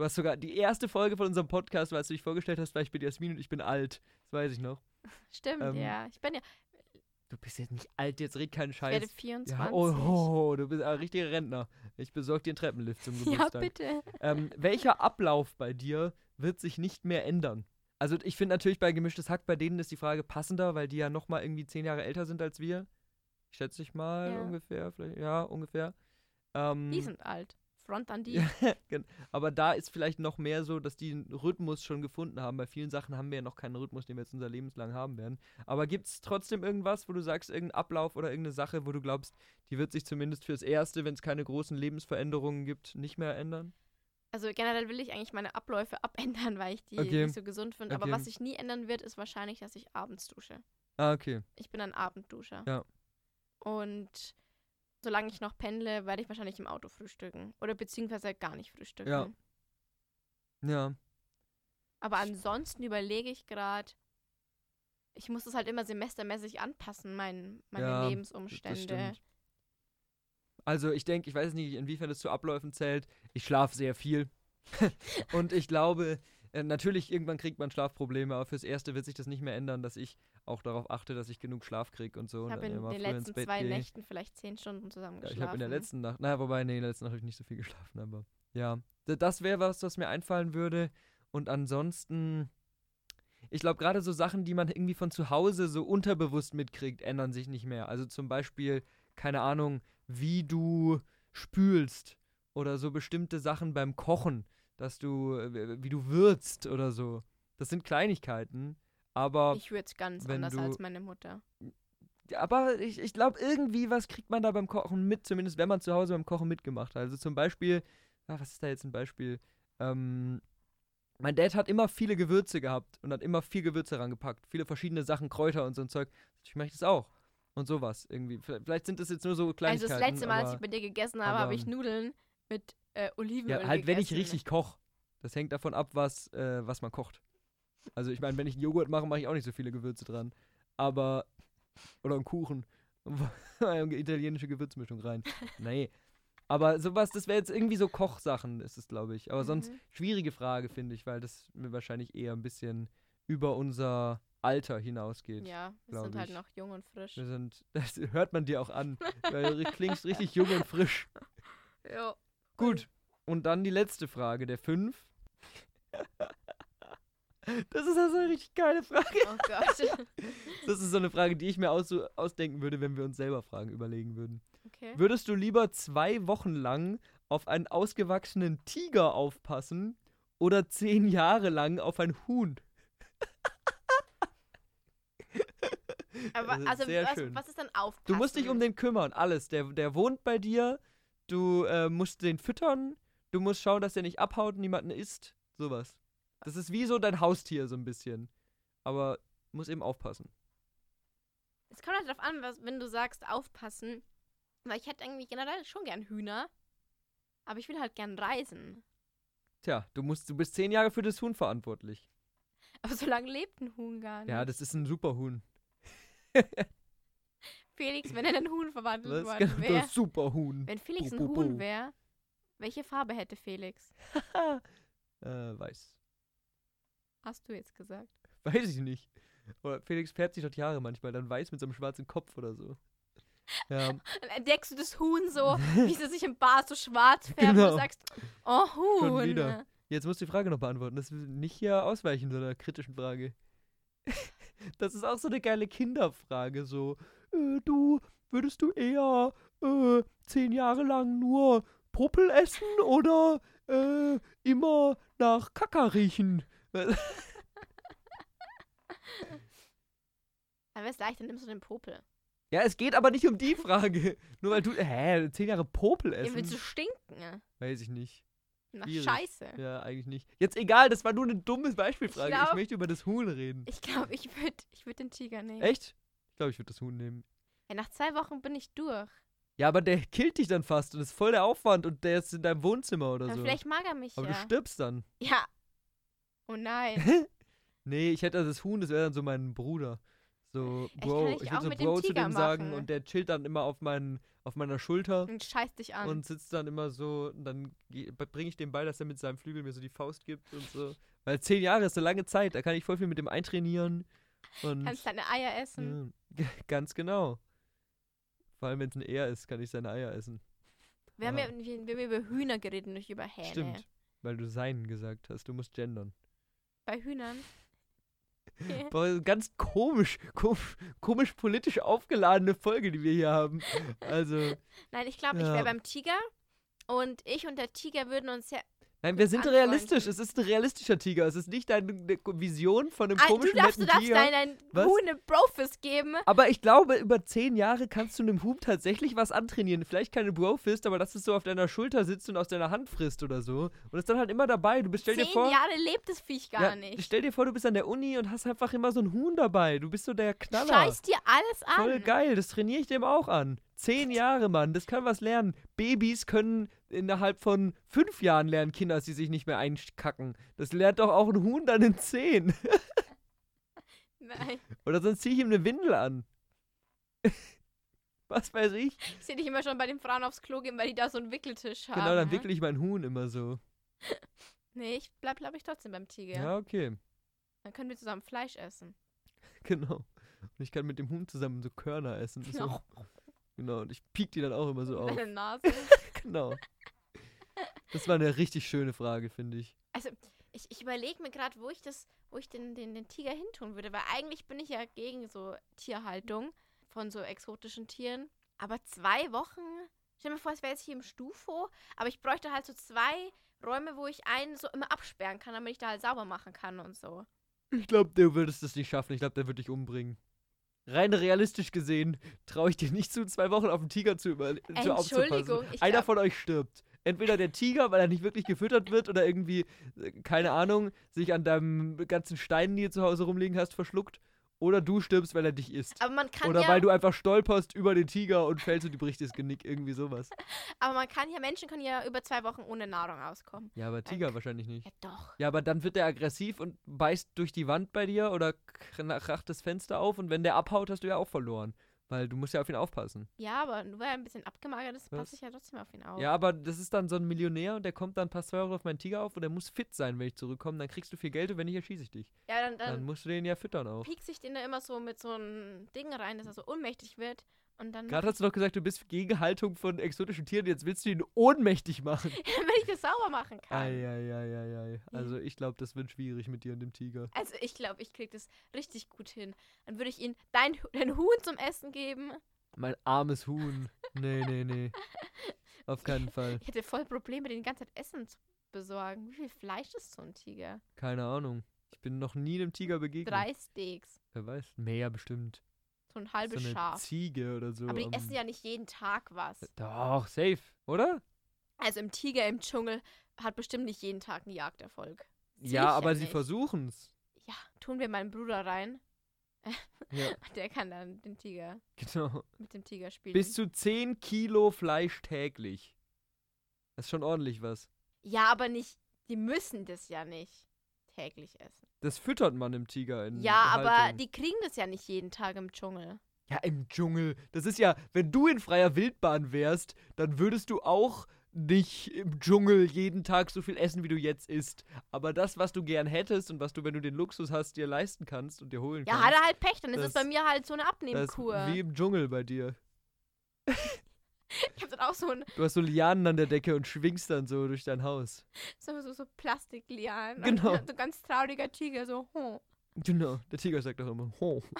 Du hast sogar die erste Folge von unserem Podcast, als du dich vorgestellt hast, war ich bin Jasmin und ich bin alt. Das weiß ich noch. Stimmt, Ähm, ja. Ich bin ja, Du bist jetzt nicht alt, jetzt red keinen ich werde Scheiß. 24. Ja, oh, oh, du bist ein richtiger Rentner. Ich besorge dir einen Treppenlift zum Ja, Geburtstag. bitte. ähm, welcher Ablauf bei dir wird sich nicht mehr ändern? Also ich finde natürlich bei gemischtes Hack, bei denen ist die Frage passender, weil die ja noch mal irgendwie zehn Jahre älter sind als wir. Schätze ich mal Ja. ungefähr, vielleicht, ja, ungefähr. Ähm, Die sind alt. Front an die. aber da ist vielleicht noch mehr so, dass die einen Rhythmus schon gefunden haben. Bei vielen Sachen haben wir ja noch keinen Rhythmus, den wir jetzt unser Lebenslang haben werden. Aber gibt es trotzdem irgendwas, wo du sagst, irgendein Ablauf oder irgendeine Sache, wo du glaubst, die wird sich zumindest fürs Erste, wenn es keine großen Lebensveränderungen gibt, nicht mehr ändern? Also generell will ich eigentlich meine Abläufe abändern, weil ich die Okay. nicht so gesund finde. Okay. Aber was sich nie ändern wird, ist wahrscheinlich, dass ich abends dusche. Ah, okay. Ich bin ein Abendduscher. Ja. Und solange ich noch pendle, werde ich wahrscheinlich im Auto frühstücken. Oder beziehungsweise gar nicht frühstücken. Ja. Ja. Aber ansonsten überlege ich gerade, ich muss das halt immer semestermäßig anpassen, mein, meine Ja, Lebensumstände. Also ich denke, ich weiß nicht, inwiefern das zu Abläufen zählt. Ich schlafe sehr viel. und ich glaube, äh, natürlich, irgendwann kriegt man Schlafprobleme, aber fürs Erste wird sich das nicht mehr ändern, dass ich auch darauf achte, dass ich genug Schlaf kriege und so. Ich habe in den letzten zwei gehe. Nächten vielleicht zehn Stunden zusammen Ja, geschlafen. ich habe in der letzten Nacht, naja, wobei, nee, in der letzten Nacht habe ich nicht so viel geschlafen, aber ja. Das wäre was, was mir einfallen würde. Und ansonsten, ich glaube, gerade so Sachen, die man irgendwie von zu Hause so unterbewusst mitkriegt, ändern sich nicht mehr. Also zum Beispiel, keine Ahnung, wie du spülst oder so bestimmte Sachen beim Kochen, dass du, wie du würzt oder so. Das sind Kleinigkeiten, aber Ich würde es ganz anders du- als meine Mutter. aber ich, ich glaube, irgendwie was kriegt man da beim Kochen mit, zumindest wenn man zu Hause beim Kochen mitgemacht hat. Also zum Beispiel, ah, was ist da jetzt ein Beispiel? Ähm, mein Dad hat immer viele Gewürze gehabt und hat immer viel Gewürze rangepackt. Viele verschiedene Sachen, Kräuter und so ein Zeug. Ich möchte es auch. Und sowas irgendwie. Vielleicht vielleicht sind das jetzt nur so Also Kleinigkeiten. das letzte Mal, als aber, ich bei dir gegessen habe, habe ich Nudeln mit äh, Olivenöl Ja, halt, wenn ich gegessen. richtig koche. Das hängt davon ab, was, äh, was man kocht. Also ich meine, wenn ich einen Joghurt mache, mache ich auch nicht so viele Gewürze dran. Aber, oder einen Kuchen. Eine italienische Gewürzmischung rein. Nee. Aber sowas, das wäre jetzt irgendwie so Kochsachen, ist es, glaube ich. Aber sonst, Mhm. schwierige Frage, finde ich, weil das mir wahrscheinlich eher ein bisschen über unser Alter hinausgeht. Ja, wir sind halt ich. noch jung und frisch. Wir sind, das hört man dir auch an. weil du klingst richtig jung und frisch. Ja. Gut. Und dann die letzte Frage, der fünf. Das ist also eine richtig geile Frage. Oh Gott. Das ist so eine Frage, die ich mir aus, ausdenken würde, wenn wir uns selber Fragen überlegen würden. Okay. Würdest du lieber zwei Wochen lang auf einen ausgewachsenen Tiger aufpassen oder zehn Jahre lang auf ein Huhn? Aber also was, was ist dann aufpassen? Du musst dich um den kümmern, alles. Der, der wohnt bei dir, du äh, musst den füttern, du musst schauen, dass der nicht abhaut und niemanden isst. Sowas. Das ist wie so dein Haustier so ein bisschen. Aber muss eben aufpassen. Es kommt halt darauf an, was, wenn du sagst aufpassen. Weil ich hätte eigentlich generell schon gern Hühner. Aber ich will halt gern reisen. Tja, du musst, du bist zehn Jahre für das Huhn verantwortlich. Aber so lange lebt ein Huhn gar nicht. Ja, das ist ein super Huhn. Felix, wenn er in ein Huhn verwandelt ist worden wäre. das super Huhn. Wenn Felix ein Huhn wäre, welche Farbe hätte Felix? äh, weiß. Hast du jetzt gesagt. Weiß ich nicht. Oder Felix färbt sich die Haare manchmal, dann weiß mit so einem schwarzen Kopf oder so. Ja, Dann entdeckst du das Huhn so, wie sie sich im Bart so schwarz färbt und Genau. du sagst, oh Huhn. Jetzt musst du die Frage noch beantworten. Das will nicht hier ausweichen, so einer kritischen Frage. Das ist auch so eine geile Kinderfrage, so, äh, du, würdest du eher äh, zehn Jahre lang nur Popel essen oder äh, immer nach Kaka riechen? Dann wäre es leicht, dann nimmst du den Popel. Ja, es geht aber nicht um die Frage. Nur weil du, hä, zehn Jahre Popel Ja, willst du essen? stinken? Weiß ich nicht. Nach Schwierig. Scheiße. Ja, eigentlich nicht. Jetzt egal, das war nur eine dumme Beispielfrage. Ich, glaub- möchte über das Huhn reden. Ich glaube, ich würde ich würd den Tiger nehmen. Echt? Ich glaube, ich würde das Huhn nehmen. Ja, nach zwei Wochen bin ich durch. Ja, aber der killt dich dann fast und ist voll der Aufwand und der ist in deinem Wohnzimmer oder Aber so. vielleicht mag er mich aber ja. du stirbst dann. Ja. Oh nein. nee, ich hätte also das Huhn, das wäre dann so mein Bruder. So, Bro, ich ich, würde so mit dem Bro zu dem sagen machen. und der chillt dann immer auf, meinen, auf meiner Schulter Und scheiß dich an. und sitzt dann immer so und dann bringe ich dem bei, dass er mit seinem Flügel mir so die Faust gibt und so. Weil zehn Jahre ist eine lange Zeit, da kann ich voll viel mit dem eintrainieren. Und Kannst deine Eier essen. ja, ganz genau. Vor allem, wenn es ein Er ist, kann ich seine Eier essen. Wir, haben Ah. ja, wir, wir haben über Hühner geredet, nicht über Hähne. Stimmt. Weil du sein gesagt hast. Du musst gendern. Bei Hühnern. Boah, ganz komisch, komisch, komisch politisch aufgeladene Folge, die wir hier haben. Also, Nein, ich glaube, ich Ja. wäre beim Tiger. Und ich und der Tiger würden uns ja. Nein, wir sind realistisch. Es ist ein realistischer Tiger. Es ist nicht deine ne Vision von einem Ah, du komischen darfst, du darfst Tiger. deinen Was? Huhn eine Brofist geben. Aber ich glaube, über zehn Jahre kannst du einem Huhn tatsächlich was antrainieren. Vielleicht keine Brofist, aber dass es so auf deiner Schulter sitzt und aus deiner Hand frisst oder so. Und ist dann halt immer dabei. Du bist, stell Zehn dir vor. Jahre lebt das Viech gar ja, nicht. Stell dir vor, du bist an der Uni und hast einfach immer so ein Huhn dabei. Du bist so der Knaller. Scheiß dir alles an. Voll geil, das trainiere ich dem auch an. Zehn Jahre, Mann, das kann was lernen. Babys können innerhalb von fünf Jahren lernen Kinder, dass sie sich nicht mehr einkacken. Das lernt doch auch ein Huhn dann in zehn. Nein. Oder sonst ziehe ich ihm eine Windel an. was weiß ich. Ich sehe dich immer schon bei den Frauen aufs Klo gehen, weil die da so einen Wickeltisch haben. genau, dann wickle ich mein Huhn immer so. Nee, ich bleib, glaube ich, trotzdem beim Tiger. Ja, okay. Dann können wir zusammen Fleisch essen. Genau. Und ich kann mit dem Huhn zusammen so Körner essen. So. Genau. Genau, und ich piek die dann auch immer so auf. Deine Nase. Genau. Das war eine richtig schöne Frage, finde ich. Also, ich, ich überlege mir gerade, wo ich das, wo ich den, den, den Tiger hintun würde, weil eigentlich bin ich ja gegen so Tierhaltung von so exotischen Tieren. Aber zwei Wochen, stell mir vor, es wäre jetzt hier im Stufo, aber ich bräuchte halt so zwei Räume, wo ich einen so immer absperren kann, damit ich da halt sauber machen kann und so. Ich glaube, du würdest es nicht schaffen. Ich glaube, der wird dich umbringen. Rein realistisch gesehen traue ich dir nicht zu, zwei Wochen auf den Tiger zu, über zu Entschuldigung, aufzupassen. Einer von euch stirbt. Entweder der Tiger, weil er nicht wirklich gefüttert wird oder irgendwie, äh, keine Ahnung, sich an deinem ganzen Steinen, die du zu Hause rumliegen hast, verschluckt. Oder du stirbst, weil er dich isst. Aber man kann Oder ja, weil du einfach stolperst über den Tiger und fällst und die bricht das Genick. Irgendwie sowas. aber man kann ja, Menschen können ja über zwei Wochen ohne Nahrung auskommen. Ja, aber Tiger wahrscheinlich nicht. Ja, doch. Ja, aber dann wird der aggressiv und beißt durch die Wand bei dir oder kracht das Fenster auf und wenn der abhaut, hast du ja auch verloren. Weil du musst ja auf ihn aufpassen. Ja, aber nur weil er ein bisschen abgemagert ist, passe ich ja trotzdem auf ihn auf. Ja, aber das ist dann so ein Millionär und der kommt dann, passt zwei Euro auf meinen Tiger auf und der muss fit sein, wenn ich zurückkomme. Dann kriegst du viel Geld und wenn nicht, erschieße ich dich. Ja, dann, Dann dann musst du den ja füttern auch. piekt sich den da immer so mit so einem Ding rein, dass er so ohnmächtig wird. Und dann, Gerade hast du doch gesagt, du bist gegen Haltung von exotischen Tieren, jetzt willst du ihn ohnmächtig machen. wenn ich das sauber machen kann. Eieieiei. Also ich glaube, das wird schwierig mit dir und dem Tiger. Also ich glaube, ich krieg das richtig gut hin. Dann würde ich ihm dein, dein Huhn zum Essen geben. Mein armes Huhn. Nee, nee, nee. Auf keinen Fall. Ich hätte voll Probleme, den ganze Zeit Essen zu besorgen. Wie viel Fleisch ist so ein Tiger? Keine Ahnung. Ich bin noch nie einem Tiger begegnet. Drei Steaks. Wer weiß. Mehr bestimmt. So ein So halbes eine Schaf. Ziege oder so. Aber die essen ja nicht jeden Tag was. Doch, safe, oder? Also im Tiger im Dschungel hat bestimmt nicht jeden Tag einen Jagderfolg. ja, Sicher aber sie nicht. versuchen's. Ja, tun wir meinen Bruder rein. Ja, Der kann dann den Tiger genau. mit dem Tiger spielen. Bis zu 10 Kilo Fleisch täglich. Das ist schon ordentlich was. ja, aber nicht. Die müssen das ja nicht täglich essen. Das füttert man im Tiger in Ja, aber Haltung. die kriegen das ja nicht jeden Tag im Dschungel. Ja, im Dschungel. Das ist ja, wenn du in freier Wildbahn wärst, dann würdest du auch nicht im Dschungel jeden Tag so viel essen, wie du jetzt isst. Aber das, was du gern hättest und was du, wenn du den Luxus hast, dir leisten kannst und dir holen Ja, kannst. hat er halt Pech, dann ist es das- bei mir halt so eine das Abnehmkur. wie im Dschungel bei dir. Ich hab dann auch so ein Du hast so Lianen an der Decke und schwingst dann so durch dein Haus. so, so, so Plastiklianen. Genau. Und so ein ganz trauriger Tiger, so, hm. Genau, der Tiger sagt doch immer, ho.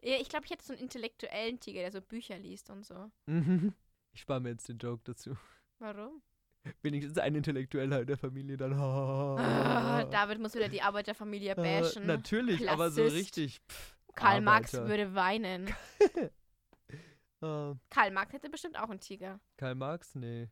Ich glaube, ich hätte so einen intellektuellen Tiger, der so Bücher liest und so. Mhm. Ich spare mir jetzt den Joke dazu. Warum? Wenigstens ein Intellektueller in der Familie dann. Ah, David muss wieder die Arbeiterfamilie Äh, bashen. natürlich, aber so Klassist. richtig. Pff, Karl Marx Arbeiter. würde weinen. Ah, Karl Marx hätte bestimmt auch einen Tiger. Karl Marx? Nee.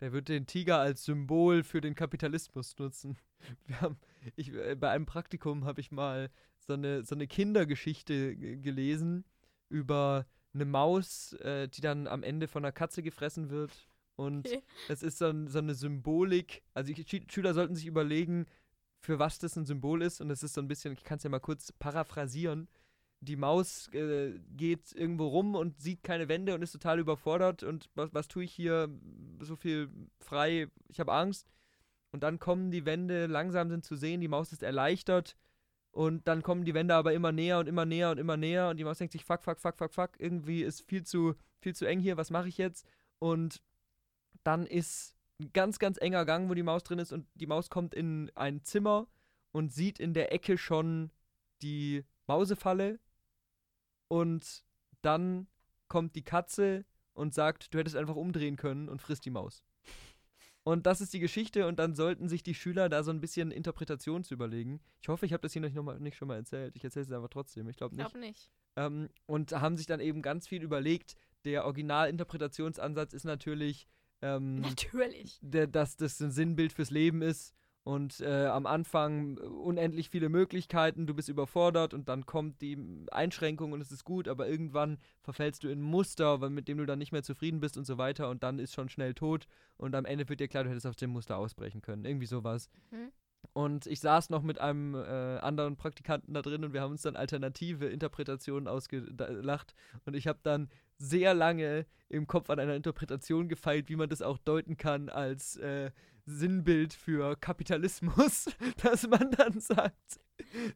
Der wird den Tiger als Symbol für den Kapitalismus nutzen. Wir haben, ich, äh, bei einem Praktikum habe ich mal so eine, so eine Kindergeschichte gelesen über eine Maus, äh, die dann am Ende von einer Katze gefressen wird. Und Okay. es ist so, ein, so eine Symbolik. Also Schü- Schüler sollten sich überlegen, für was das ein Symbol ist. Und es ist so ein bisschen, ich kann es ja mal kurz paraphrasieren. Die Maus äh, geht irgendwo rum und sieht keine Wände und ist total überfordert. Und was, was tue ich hier? So viel frei, ich habe Angst. Und dann kommen die Wände, langsam sind zu sehen, die Maus ist erleichtert. Und dann kommen die Wände aber immer näher und immer näher und immer näher. Und die Maus denkt sich, fuck, fuck, fuck, fuck, fuck. Irgendwie ist viel zu, viel zu eng hier, was mache ich jetzt? Und dann ist ein ganz, ganz enger Gang, wo die Maus drin ist. Und die Maus kommt in ein Zimmer und sieht in der Ecke schon die Mausefalle. Und dann kommt die Katze und sagt, du hättest einfach umdrehen können und frisst die Maus. Und das ist die Geschichte und dann sollten sich die Schüler da so ein bisschen Interpretation zu überlegen. Ich hoffe, ich habe das hier nicht, noch mal, nicht schon mal erzählt. Ich erzähle es aber trotzdem. Ich glaube Ich nicht. glaube nicht. Ähm, und haben sich dann eben ganz viel überlegt. Der Originalinterpretationsansatz ist natürlich, ähm, Natürlich. dass das ein Sinnbild fürs Leben ist. Und äh, am Anfang unendlich viele Möglichkeiten, du bist überfordert und dann kommt die Einschränkung und es ist gut, aber irgendwann verfällst du in ein Muster, mit dem du dann nicht mehr zufrieden bist und so weiter und dann ist schon schnell tot und am Ende wird dir klar, du hättest aus dem Muster ausbrechen können. Irgendwie sowas. Mhm. Und ich saß noch mit einem äh, anderen Praktikanten da drin und wir haben uns dann alternative Interpretationen ausgelacht. Und ich habe dann sehr lange im Kopf an einer Interpretation gefeilt, wie man das auch deuten kann als äh, Sinnbild für Kapitalismus, dass man dann sagt,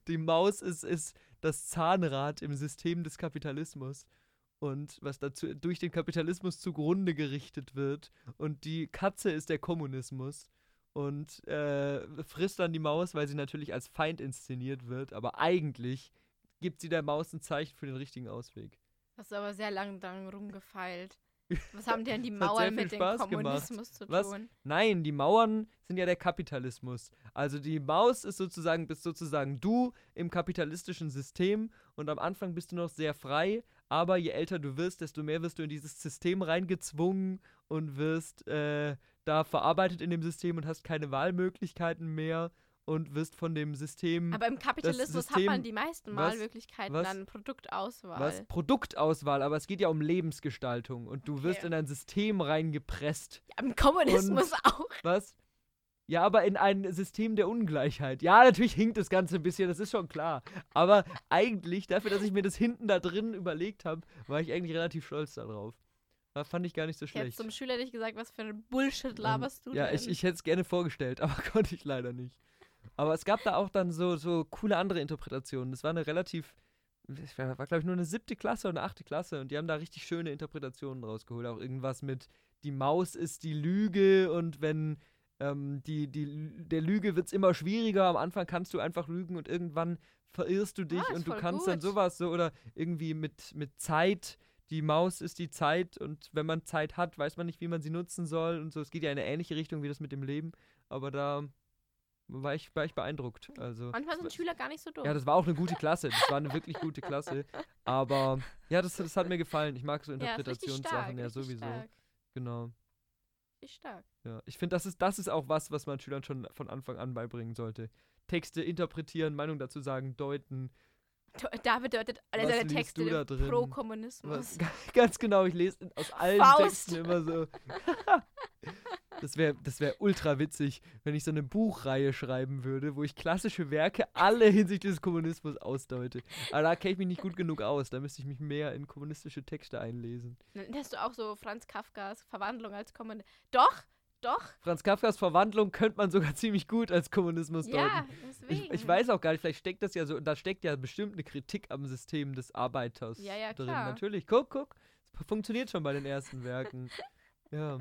die Maus ist, ist das Zahnrad im System des Kapitalismus. Und was dazu durch den Kapitalismus zugrunde gerichtet wird. Und die Katze ist der Kommunismus und äh, frisst dann die Maus, weil sie natürlich als Feind inszeniert wird, aber eigentlich gibt sie der Maus ein Zeichen für den richtigen Ausweg. Hast du aber sehr lang dran rumgefeilt. Was haben denn die Mauern mit dem Spaß gemacht. Kommunismus zu Was? tun? Nein, die Mauern sind ja der Kapitalismus. Also die Maus ist sozusagen, bist sozusagen du im kapitalistischen System und am Anfang bist du noch sehr frei, aber je älter du wirst, desto mehr wirst du in dieses System reingezwungen und wirst äh, da verarbeitet in dem System und hast keine Wahlmöglichkeiten mehr. Und wirst von dem System. Aber im Kapitalismus System- hat man die meisten? Wahlmöglichkeiten Was? an Produktauswahl. was? Produktauswahl, aber es geht ja um Lebensgestaltung und du wirst Okay. in ein System reingepresst. Ja, Im Kommunismus auch. Was? Ja, aber in ein System der Ungleichheit. Ja, natürlich hinkt das Ganze ein bisschen, das ist schon klar. Aber eigentlich, dafür, dass ich mir das hinten da drin überlegt habe, war ich eigentlich relativ stolz darauf. Da fand ich gar nicht so Ich hätte schlecht. zum Schüler nicht gesagt, was für ein Bullshit laberst du ja, denn? ich, ich hätte es gerne vorgestellt, aber konnte ich leider nicht. Aber es gab da auch dann so, so coole andere Interpretationen. Das war eine relativ, war, war glaube ich nur eine siebte Klasse oder eine achte Klasse und die haben da richtig schöne Interpretationen rausgeholt. Auch irgendwas mit, die Maus ist die Lüge und wenn ähm, die, die, der Lüge wird es immer schwieriger. Am Anfang kannst du einfach lügen und irgendwann verirrst du dich Ah, und du kannst dann gut. sowas so oder irgendwie mit, mit Zeit. Die Maus ist die Zeit und wenn man Zeit hat, weiß man nicht, wie man sie nutzen soll und so. Es geht ja in eine ähnliche Richtung wie das mit dem Leben, aber da war ich, war ich beeindruckt. Also, Manchmal sind Schüler gar nicht so dumm. ja, das war auch eine gute Klasse. Das war eine wirklich gute Klasse. Aber ja, das, das hat mir gefallen. Ich mag so ja, ist Interpretationssachen stark, ja richtig sowieso. Stark, Genau. richtig stark. Ja, ich finde, das ist, das ist auch was, was man Schülern schon von Anfang an beibringen sollte. Texte interpretieren, Meinung dazu sagen, deuten. Da bedeutet alle seine Texte pro Kommunismus. Was, ganz genau, ich lese aus allen Faust. Texten immer so. das wäre das wär ultra witzig, wenn ich so eine Buchreihe schreiben würde, wo ich klassische Werke alle hinsichtlich des Kommunismus ausdeute. Aber da kenne ich mich nicht gut genug aus. Da müsste ich mich mehr in kommunistische Texte einlesen. Dann hast du auch so Franz Kafkas Verwandlung als Kommunist. Doch, doch. Franz Kafkas Verwandlung könnte man sogar ziemlich gut als Kommunismus deuten. Ja, deswegen. Ich, ich weiß auch gar nicht, vielleicht steckt das ja so, da steckt ja bestimmt eine Kritik am System des Arbeiters Ja, ja, drin. klar. Natürlich. Guck, guck. Es funktioniert schon bei den ersten Werken. Ja.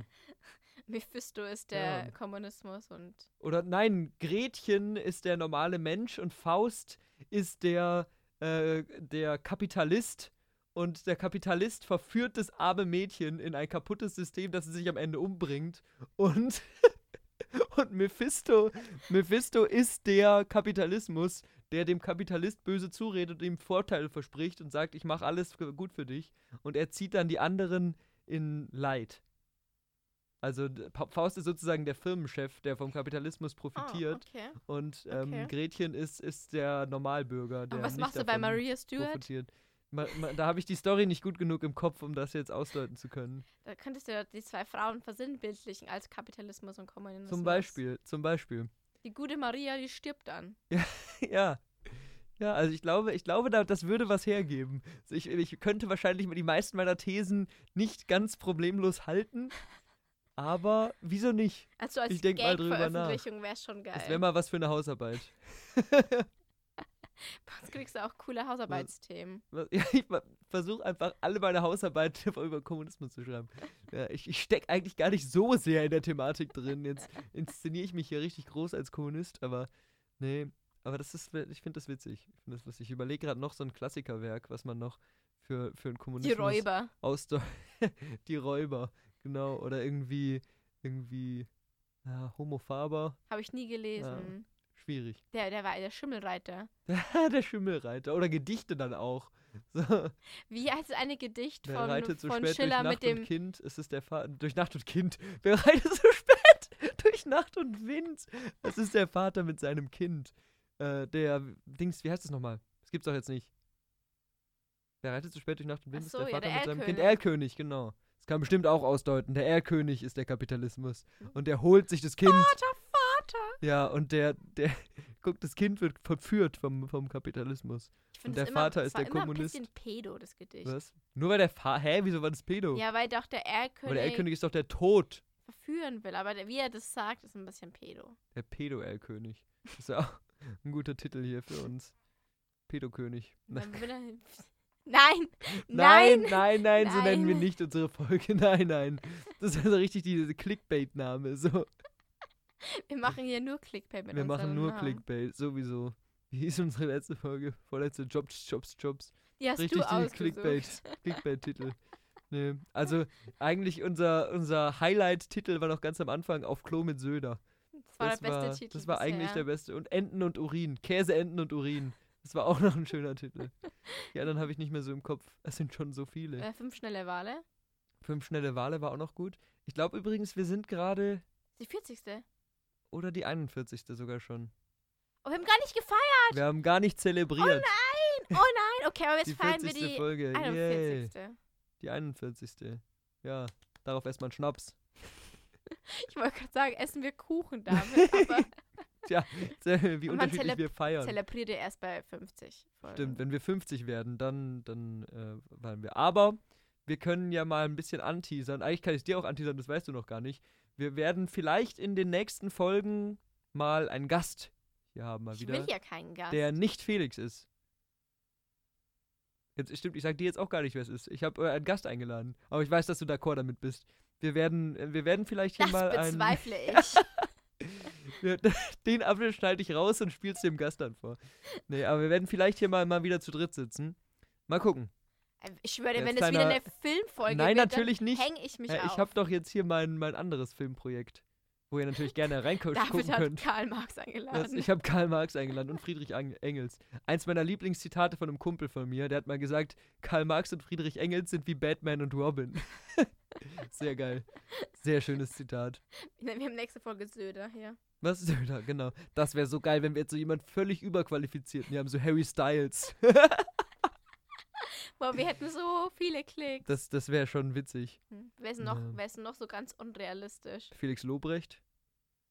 Mephisto ist der Ja. Kommunismus und Oder nein, Gretchen ist der normale Mensch und Faust ist der, äh, der Kapitalist. Und der Kapitalist verführt das arme Mädchen in ein kaputtes System, das sie sich am Ende umbringt. Und, und Mephisto, Mephisto ist der Kapitalismus, der dem Kapitalist böse zuredet und ihm Vorteile verspricht und sagt, ich mache alles gut für dich. Und er zieht dann die anderen in Leid. Also Faust ist sozusagen der Firmenchef, der vom Kapitalismus profitiert. Oh, okay. Und ähm, Okay. Gretchen ist, ist der Normalbürger, der Und was nicht machst du bei Maria Stewart? profitiert. Ma, ma, da habe ich die Story nicht gut genug im Kopf, um das jetzt ausdeuten zu können. Da könntest du ja die zwei Frauen versinnbildlichen als Kapitalismus und Kommunismus. Zum Beispiel, zum Beispiel. Die gute Maria, die stirbt dann. ja. Ja, also ich glaube, ich glaube, da, das würde was hergeben. Ich, ich könnte wahrscheinlich die meisten meiner Thesen nicht ganz problemlos halten, aber wieso nicht? Also als Ich denk mal drüber nach. Wäre schon geil. Das wäre mal was für eine Hausarbeit. Sonst kriegst du auch coole Hausarbeitsthemen. Ja, ich versuche einfach alle meine Hausarbeit über Kommunismus zu schreiben. Ja, ich ich stecke eigentlich gar nicht so sehr in der Thematik drin. Jetzt inszeniere ich mich hier richtig groß als Kommunist, aber nee, aber das ist, ich finde das witzig. Ich finde das lustig. Ich überlege gerade noch so ein Klassikerwerk, was man noch für, für einen Die Kommunismus Räuber. ausdeu- Die Räuber, genau. Oder irgendwie, irgendwie, ja, Homo Faber, Habe ich nie gelesen. schwierig. Der, der war der Schimmelreiter. Der Schimmelreiter. Oder Gedichte dann auch. So. Wie heißt eine Gedicht Wer von, reitet so von spät Schiller durch Nacht mit und dem. Kind? Es ist der Vater. Durch Nacht und Kind. Wer reitet so spät durch Nacht und Wind? Es ist der Vater mit seinem Kind. Äh, der Dings, wie heißt es nochmal? Das gibt's doch jetzt nicht. Wer reitet so spät durch Nacht und Wind? Ach ist so, der ja, Vater der mit seinem Kind. Erlkönig, genau. Das kann bestimmt auch ausdeuten. Der Erlkönig ist der Kapitalismus. Und der holt sich das Kind. Vater, Vater! Ja, und der, der, guckt, das Kind wird verführt vom, vom Kapitalismus. Ich Und der immer, Vater ist der immer Kommunist. ein bisschen pedo, das Gedicht. Was? Nur weil der Vater. Hä, wieso war das Pedo? Ja, weil doch der Aber der Erlkönig Erlkönig ist doch der Tod. verführen will. Aber der, wie er das sagt, ist ein bisschen pedo. Der Pedo-Erlkönig. Das ist ja auch ein guter Titel hier für uns. Pedokönig. Dann will er- Nein! Nein, Nein! nein, nein, so nennen wir nicht unsere Folge. Nein, nein. Das ist also richtig diese Clickbait-Name. So, Wir machen hier nur Clickbait mit wir machen nur Namen. Clickbait, sowieso. Wie hieß unsere letzte Folge? Vorletzte Jobs, Jobs, Jobs. Die hast Richtig du. Clickbait, Clickbait-Titel. Nee. Also eigentlich unser, unser Highlight-Titel war noch ganz am Anfang auf Klo mit Söder. Das war das der beste war, Titel Das war eigentlich bisher. der beste. Und Enten und Urin. Käse, Enten und Urin. Das war auch noch ein schöner Titel. Die anderen habe ich nicht mehr so im Kopf. Es sind schon so viele. Äh, fünf schnelle Wale. Fünf schnelle Wale war auch noch gut. Ich glaube übrigens, wir sind gerade Die 40. oder die 41. sogar schon. Oh, wir haben gar nicht gefeiert. Wir haben gar nicht zelebriert. Oh nein. Okay, aber jetzt feiern wir 40. die Folge. 41. Yay. Die 41. Ja, darauf erstmal Schnaps. Ich wollte gerade sagen, essen wir Kuchen damit, aber Tja, wie unterschiedlich wir feiern. zelebriert ihr erst bei 50 Folgen. Stimmt, wenn wir 50 werden, dann, dann äh, waren wir. Aber wir können ja mal ein bisschen anteasern. Eigentlich kann ich es dir auch anteasern, das weißt du noch gar nicht. Wir werden vielleicht in den nächsten Folgen mal einen Gast hier haben, mal Ich wieder, will ja keinen Gast. der nicht Felix ist. Jetzt stimmt, ich sag dir jetzt auch gar nicht, wer es ist. Ich habe äh, einen Gast eingeladen, aber ich weiß, dass du d'accord damit bist. Wir werden, äh, wir werden vielleicht hier das mal einen, bezweifle ich. den Apfel schneide ich raus und spiel's dem Gast dann vor. Nee, aber wir werden vielleicht hier mal, mal wieder zu dritt sitzen. Mal gucken. Ich schwöre dir, wenn das wieder eine Filmfolge Nein, wird, natürlich nicht. hänge ich mich Äh, auf. ich habe doch jetzt hier mein, mein anderes Filmprojekt, wo ihr natürlich gerne reingucken David hat könnt. Karl Marx Das, eingeladen. ich habe Karl Marx eingeladen und Friedrich Engels. Eins meiner Lieblingszitate von einem Kumpel von mir, der hat mal gesagt, Karl Marx und Friedrich Engels sind wie Batman und Robin. Sehr geil. Sehr schönes Zitat. wir haben nächste Folge Söder hier. Was da? Genau. Das wäre so geil, wenn wir jetzt so jemand völlig überqualifizierten hier haben, so Harry Styles. Boah, wir hätten so viele Klicks. Das, das wäre schon witzig. Hm. Wer ist noch, Ja. wer ist noch so ganz unrealistisch? Felix Lobrecht.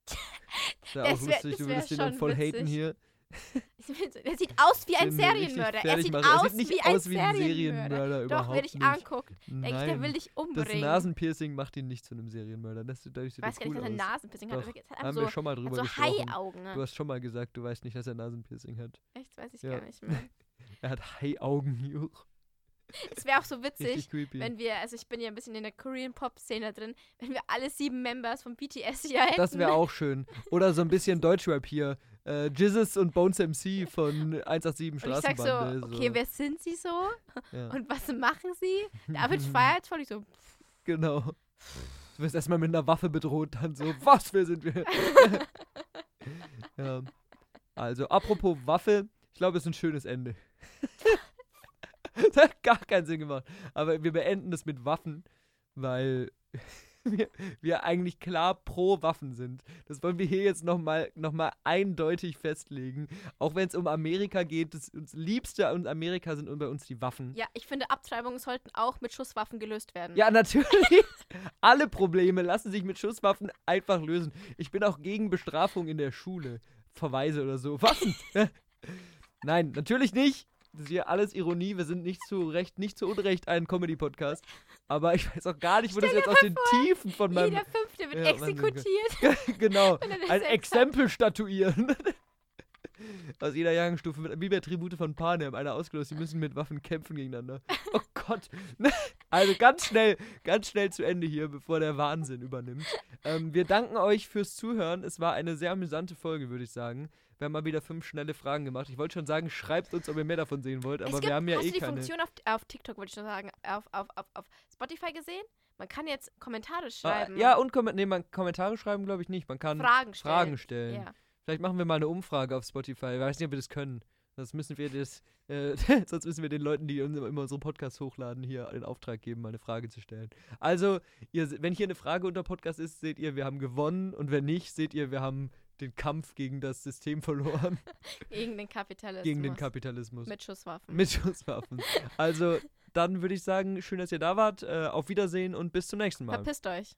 Das wäre Das auch wär- lustig, du würdest den dann voll haten witzig. hier. Der sieht aus wie ein Serienmörder. Er sieht machen. aus, er sieht wie, ein aus wie ein Serienmörder. Doch, wenn ich nicht. anguckt, denke ich, der will dich Das umbringen. Nasenpiercing macht ihn nicht zu einem Serienmörder. Das, dadurch sieht er weiß gar cool nicht, dass er. Nasenpiercing hat. Doch, Er hat Haben so, wir schon mal drüber so gesprochen. Haiaugen. Ne? Du hast schon mal gesagt, du weißt nicht, dass er Nasenpiercing hat. Echt, weiß ich Ja. gar nicht mehr. Er hat Haiaugen, Juch. Es wäre auch so witzig, wenn wir, also ich bin ja ein bisschen in der Korean Pop Szene drin, wenn wir alle sieben Members von BTS hier hätten. Das wäre auch schön. Oder so ein bisschen Deutschrap hier. Äh, Jizzes und Bones MC von 187 Und ich sag Straßenbande. so, okay, wer sind sie so? ja. Und was machen sie? David feiert voll. Ich so, Genau. Du wirst erstmal mit einer Waffe bedroht, dann so, was, wer sind wir? ja. Also, apropos Waffe, ich glaube, es ist ein schönes Ende. das hat gar keinen Sinn gemacht. Aber wir beenden das mit Waffen, weil wir, wir eigentlich klar pro Waffen sind. Das wollen wir hier jetzt nochmal noch mal eindeutig festlegen. Auch wenn es um Amerika geht, das uns Liebste an Amerika sind bei uns die Waffen. ja, ich finde, Abtreibungen sollten auch mit Schusswaffen gelöst werden. Ja, natürlich. Alle Probleme lassen sich mit Schusswaffen einfach lösen. Ich bin auch gegen Bestrafung in der Schule. Verweise oder so. Waffen. Nein, natürlich nicht. Das ist hier alles Ironie. Wir sind nicht zu Recht, nicht zu Unrecht ein Comedy-Podcast. Aber ich weiß auch gar nicht, wo das Stell jetzt dir aus den Tiefen von meinem. Jeder Fünfte wird Ja, exekutiert. genau. das Ein Exempel statuieren. Aus jeder Jahrgangsstufe, mit- wie bei Tribute von Panem, einer ausgelost, die müssen mit Waffen kämpfen gegeneinander. Oh Gott. Also ganz schnell, ganz schnell zu Ende hier, bevor der Wahnsinn übernimmt. Ähm, wir danken euch fürs Zuhören. Es war eine sehr amüsante Folge, würde ich sagen. Wir haben mal wieder fünf schnelle Fragen gemacht. Ich wollte schon sagen, schreibt uns, ob ihr mehr davon sehen wollt, Es aber gibt, wir haben ja hast eh du die keine. Funktion auf, auf TikTok, wollte ich schon sagen, auf, auf, auf, auf Spotify gesehen? Man kann jetzt Kommentare Ah, schreiben. ja, und nee, man, Kommentare schreiben, glaube ich nicht. Man kann Fragen stellen. Fragen stellen. Ja. Vielleicht machen wir mal eine Umfrage auf Spotify. Ich weiß nicht, ob wir das können. Sonst müssen wir das, äh, sonst müssen wir den Leuten, die uns immer unsere Podcasts hochladen, hier den Auftrag geben, mal eine Frage zu stellen. Also, ihr, wenn hier eine Frage unter Podcast ist, seht ihr, wir haben gewonnen und wenn nicht, seht ihr, wir haben den Kampf gegen das System verloren, Gegen den Kapitalismus. gegen den Kapitalismus. Mit Schusswaffen. Mit Schusswaffen. Also, dann würde ich sagen, schön, dass ihr da wart. Äh, auf Wiedersehen und bis zum nächsten Mal. Verpisst euch.